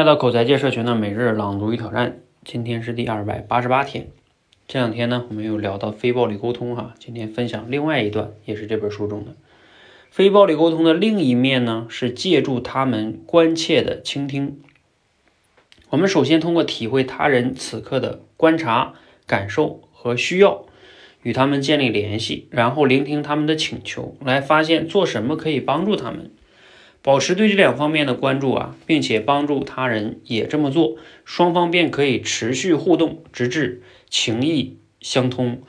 来到口才界社群的每日朗读与挑战，今天是第二百八十八天。这两天呢，我们又聊到非暴力沟通哈，今天分享另外一段，也是这本书中的非暴力沟通的另一面呢，是借助他们关切的倾听。我们首先通过体会他人此刻的观察、感受和需要，与他们建立联系，然后聆听他们的请求，来发现做什么可以帮助他们。保持对这两方面的关注啊，并且帮助他人也这么做，双方便可以持续互动，直至情意相通。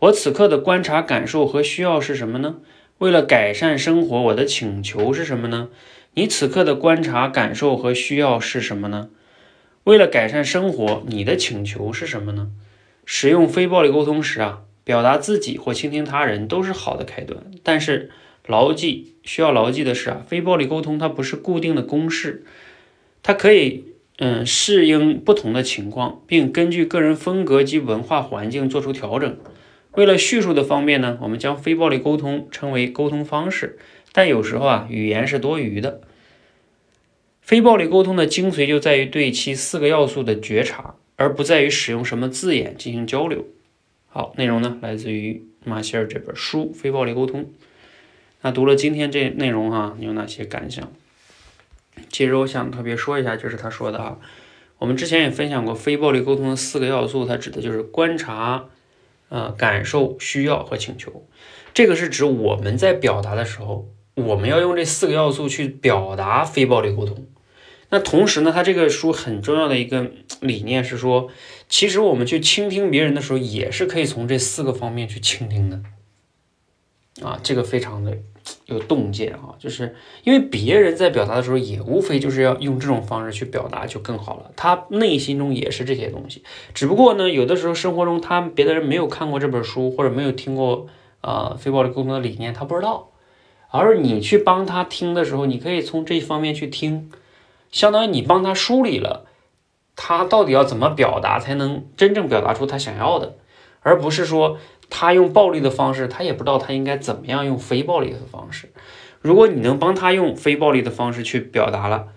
我此刻的观察、感受和需要是什么呢？为了改善生活，我的请求是什么呢？你此刻的观察、感受和需要是什么呢？为了改善生活，你的请求是什么呢？使用非暴力沟通时啊，表达自己或倾听他人都是好的开端，但是。牢记需要牢记的是啊，非暴力沟通它不是固定的公式，它可以嗯适应不同的情况，并根据个人风格及文化环境做出调整。为了叙述的方便呢，我们将非暴力沟通称为沟通方式。但有时候啊，语言是多余的。非暴力沟通的精髓就在于对其四个要素的觉察，而不在于使用什么字眼进行交流。好，内容呢来自于马歇尔这本书《非暴力沟通》。那读了今天这内容哈，你有哪些感想？其实我想特别说一下，就是他说的啊，我们之前也分享过非暴力沟通的四个要素，它指的就是观察、呃感受、需要和请求。这个是指我们在表达的时候，我们要用这四个要素去表达非暴力沟通。那同时呢，他这个书很重要的一个理念是说，其实我们去倾听别人的时候，也是可以从这四个方面去倾听的。啊，这个非常的。有洞见啊，就是因为别人在表达的时候，也无非就是要用这种方式去表达就更好了。他内心中也是这些东西，只不过呢，有的时候生活中他别的人没有看过这本书，或者没有听过呃非暴力沟通的理念，他不知道。而你去帮他听的时候，你可以从这一方面去听，相当于你帮他梳理了他到底要怎么表达才能真正表达出他想要的，而不是说。他用暴力的方式，他也不知道他应该怎么样用非暴力的方式。如果你能帮他用非暴力的方式去表达了，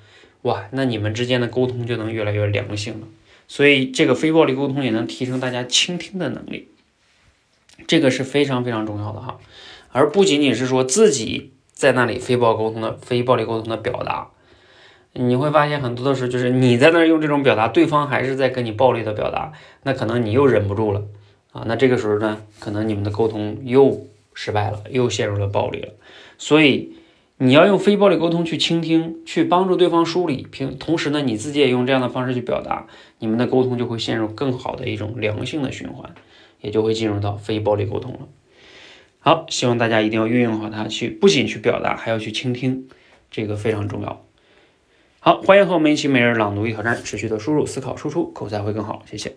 哇，那你们之间的沟通就能越来越良性了。所以这个非暴力沟通也能提升大家倾听的能力，这个是非常非常重要的哈。而不仅仅是说自己在那里非暴沟通的非暴力沟通的表达，你会发现很多的时候就是你在那用这种表达，对方还是在跟你暴力的表达，那可能你又忍不住了。啊，那这个时候呢，可能你们的沟通又失败了，又陷入了暴力了。所以你要用非暴力沟通去倾听，去帮助对方梳理，平同时呢，你自己也用这样的方式去表达，你们的沟通就会陷入更好的一种良性的循环，也就会进入到非暴力沟通了。好，希望大家一定要运用好它，去不仅去表达，还要去倾听，这个非常重要。好，欢迎和我们一起每日朗读一挑战，持续的输入、思考、输出，口才会更好。谢谢。